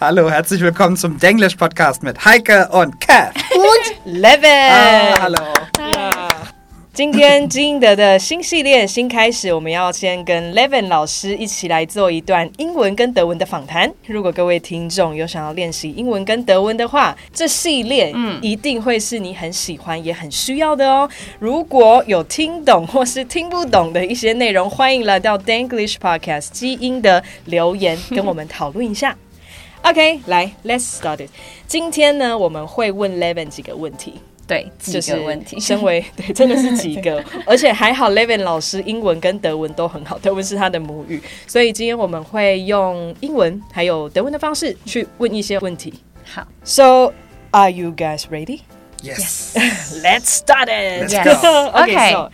Hallo, herzlich willkommen zum Denglish Podcast mit Heike und Kat. Und Levin。Ah, hallo. 今天金英德的新系列新开始，我们要先跟 Levin 老师一起来做一段英文跟德文的访谈。如果各位听众有想要练习英文跟德文的话，这系列嗯一定会是你很喜欢也很需要的哦。如果有听懂或是听不懂的一些内容，欢迎来到 Danglish Podcast 基因的留言跟我们讨论一下。OK，来，Let's start it。今天呢，我们会问 Levin 几个问题。对，几就是个问题。身为对，真的是几个，而且还好，Levin 老师英文跟德文都很好，德文是他的母语，所以今天我们会用英文还有德文的方式去问一些问题。好 So, are you guys ready? Yes. Let's start it. Let's Yes. go. okay, Okay. so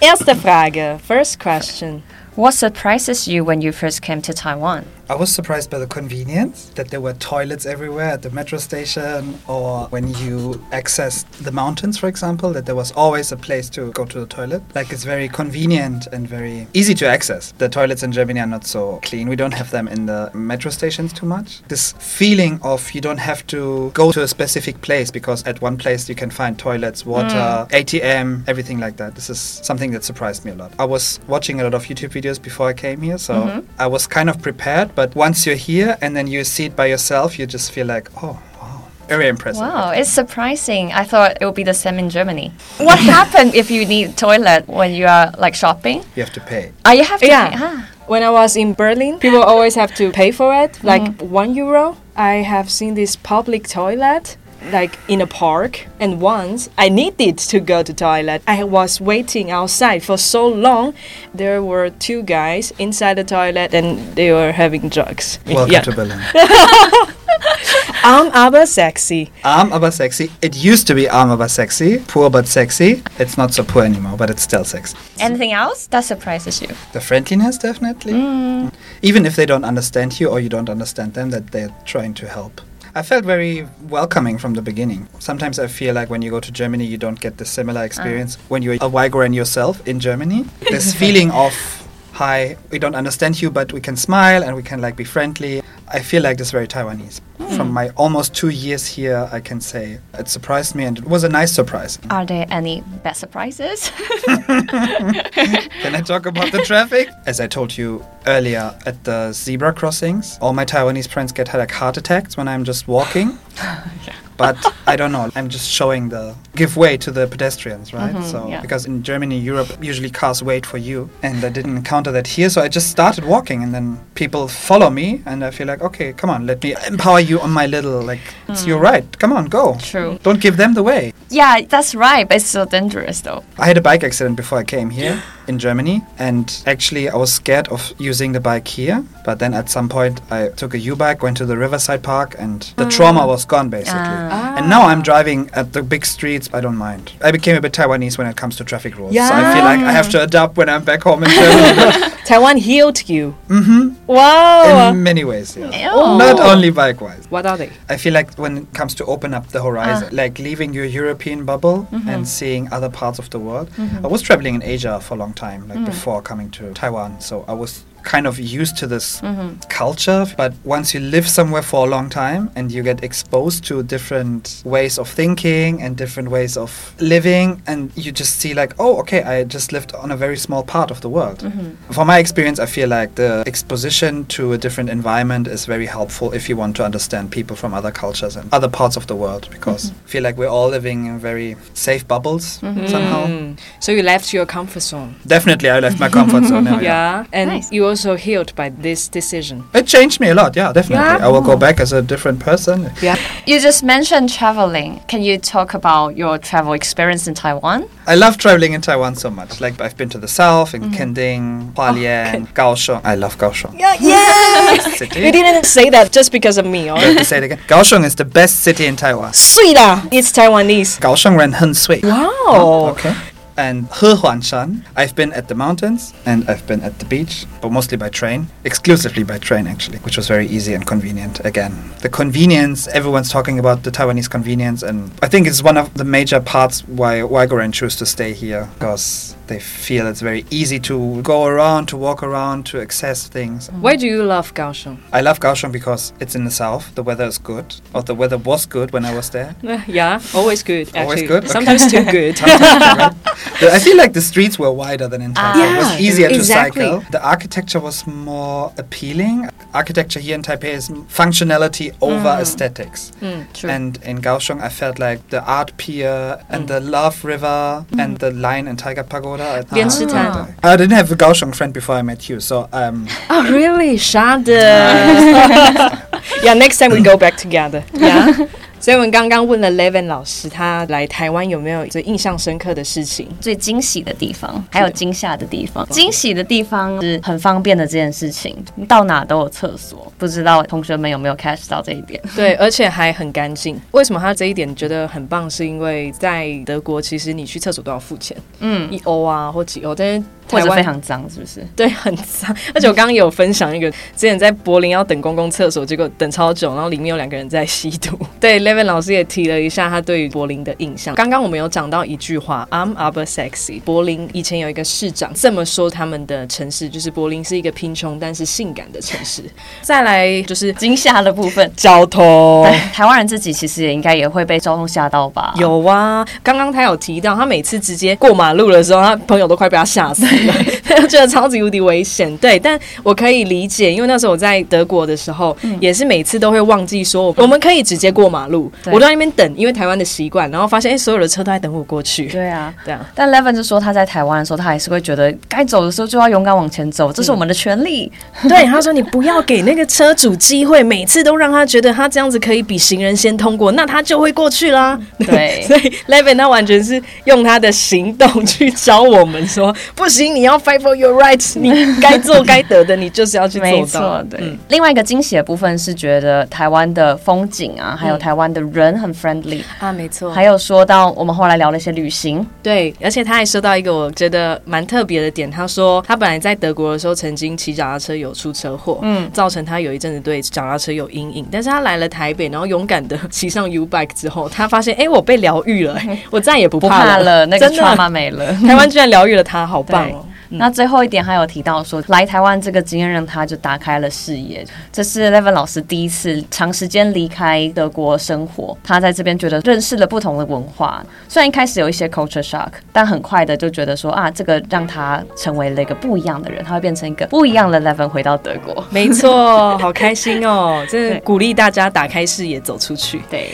erste Frage, first question. What surprises you when you first came to Taiwan? I was surprised by the convenience that there were toilets everywhere at the metro station or when you accessed the mountains, for example, that there was always a place to go to the toilet. Like it's very convenient and very easy to access. The toilets in Germany are not so clean. We don't have them in the metro stations too much. This feeling of you don't have to go to a specific place because at one place you can find toilets, water, hmm. ATM, everything like that. This is something that surprised me a lot. I was watching a lot of YouTube videos before I came here, so mm-hmm. I was kind of prepared. But once you're here and then you see it by yourself, you just feel like, oh, wow, very impressive. Wow, it's surprising. I thought it would be the same in Germany. What happened if you need toilet when you are like shopping? You have to pay. Oh, you have to Yeah. pay. Ah. When I was in Berlin, people always have to pay for it, like mm-hmm. one euro. I have seen this public toilet like in a park and once I needed to go to toilet. I was waiting outside for so long. There were two guys inside the toilet and they were having drugs. Welcome yeah. to Berlin. I'm aber sexy. Arm aber sexy. It used to be arm aber sexy, poor but sexy. It's not so poor anymore, but it's still sexy. Anything else that surprises you? The friendliness, definitely. Mm. Even if they don't understand you or you don't understand them, that they're trying to help. I felt very welcoming from the beginning. Sometimes I feel like when you go to Germany, you don't get the similar ah. experience when you're a Uyghur yourself in Germany. This feeling of, hi, we don't understand you, but we can smile and we can like be friendly. I feel like this very Taiwanese. Hmm. From my almost two years here, I can say it surprised me and it was a nice surprise. Are there any bad surprises? Can I talk about the traffic? As I told you earlier, at the zebra crossings, all my Taiwanese friends get like heart attacks when I'm just walking. But I don't know. I'm just showing the give way to the pedestrians, right? Mm-hmm, so yeah. because in Germany, Europe, usually cars wait for you, and I didn't encounter that here. So I just started walking, and then people follow me, and I feel like, okay, come on, let me empower you on my little like. It's your mm. right. Come on, go. True. Don't give them the way. yeah, that's right, but it's so dangerous though. I had a bike accident before I came here in Germany, and actually I was scared of using the bike here. But then at some point I took a U-bike, went to the Riverside Park, and the mm. trauma was gone basically. Ah. And now I'm driving at the big streets. I don't mind. I became a bit Taiwanese when it comes to traffic rules. So I feel like I have to adapt when I'm back home in Germany. Taiwan healed you. Mm-hmm. Wow. In many ways, yeah. Oh. Not only bike-wise. what are they? I feel like when it comes to open up the horizon, ah. like leaving your European bubble mm-hmm. and seeing other parts of the world. Mm-hmm. I was traveling in Asia for a long time, like mm. before coming to Taiwan. So I was kind of used to this mm-hmm. culture. But once you live somewhere for a long time and you get exposed to different ways of thinking and different ways of living, and you just see, like, oh, okay, I just lived on a very small part of the world. Mm-hmm. From my experience, I feel like the exposition to a different environment is very helpful if you want to understand people from other cultures and other parts of the world because mm-hmm. I feel like we're all living in very safe bubbles somehow. Mm. So you left your comfort zone. Definitely, I left my comfort zone. Yeah, Yeah, and Nice. you also healed by this decision? It changed me a lot. Yeah, definitely. Yeah? I will go back as a different person. Yeah. You just mentioned traveling. Can you talk about your travel experience in Taiwan? I love traveling in Taiwan so much. Like I've been to the south in mm. Kenting, Hualien, oh, Kaohsiung. I love Kaohsiung. Yeah, yes. city. You didn't say that just because of me. Right? Oh. say it again. Kaohsiung is the best city in Taiwan. 碎啦, ah. it's Taiwanese. 高雄人很碎. Wow. Oh, okay. And Hehuanshan, I've been at the mountains and I've been at the beach, but mostly by train, exclusively by train actually, which was very easy and convenient. Again, the convenience, everyone's talking about the Taiwanese convenience, and I think it's one of the major parts why Waigoran choose to stay here because they feel it's very easy to go around, to walk around, to access things. Mm. Why do you love Kaohsiung? I love Kaohsiung because it's in the south. The weather is good, or the weather was good when I was there. yeah, always good. Actually. Always good? Sometimes too good. I feel like the streets were wider than in Taipei. Ah, it was ah, easier exactly. to cycle. The architecture was more appealing. Architecture here in Taipei is functionality over mm. aesthetics. Mm, true. And in Kaohsiung, I felt like the art pier and the Love River and the Lion and Tiger Pagoda. I didn't have a Kaohsiung friend before I met you, so um. Oh really? Shada. yeah. Next time we go back together. Yeah. 所以我们刚刚问了 Levin 老师，他来台湾有没有最印象深刻的事情？最惊喜的地方，还有惊吓的地方。惊喜的地方是很方便的这件事情，到哪都有厕所。不知道同学们有没有 catch 到这一点？对，而且还很干净。为什么他这一点觉得很棒？是因为在德国，其实你去厕所都要付钱，嗯，一欧啊或几欧，但是台湾非常脏，是不是？对，很脏。而且我刚刚有分享一个，之前在柏林要等公共厕所，结果等超久，然后里面有两个人在吸毒。对，Levin 老师也提了一下他对于柏林的印象。刚刚我们有讲到一句话，I'm aber sexy。柏林以前有一个市长这么说他们的城市，就是柏林是一个贫穷但是性感的城市。再来就是 惊吓的部分。交通。对，台湾人自己其实也应该也会被交通吓到吧？有啊，刚刚他有提到，他每次直接过马路的时候，他朋友都快被他吓死 like, 觉得超级无敌危险。对，但我可以理解，因为那时候我在德国的时候，也是每次都会忘记说我们可以直接过马路，对我都在那边等，因为台湾的习惯，然后发现哎、所有的车都在等我过去。对啊。对啊，但 Levin 就说他在台湾的时候，他还是会觉得该走的时候就要勇敢往前走，这是我们的权利。对，他说你不要给那个车主机会，每次都让他觉得他这样子可以比行人先通过，那他就会过去啦。对 所以 Levin 他完全是用他的行动去教我们说，不行，你要 fight for your rights，你该做该得的，你就是要去做到。错，。对。另外一个惊喜的部分是觉得台湾的风景啊，还有台湾的人很 friendly，、啊，没错。还有说到我们后来聊了一些旅行，对，而且他还说到一个我觉得蛮特别的点，他说他本来在德国的时候曾经骑脚踏车有出车祸，嗯，造成他有一阵子对脚踏车有阴影，但是他来了台北，然后勇敢的骑上 U bike 之后，他发现哎、我被疗愈了、哎我再也不不怕怕了，那个 trauma 没了。台湾居然疗愈了他，好棒对哦！那最后一点还有提到说，来台湾这个经验让他就打开了视野。这是 Levin 老师第一次长时间离开德国生活，他在这边觉得认识了不同的文化。虽然一开始有一些 culture shock，但很快的就觉得说啊，这个让他成为了一个不一样的人，他会变成一个不一样的 Levin 回到德国。没错，好开心哦！真的鼓励大家打开视野，走出去。对，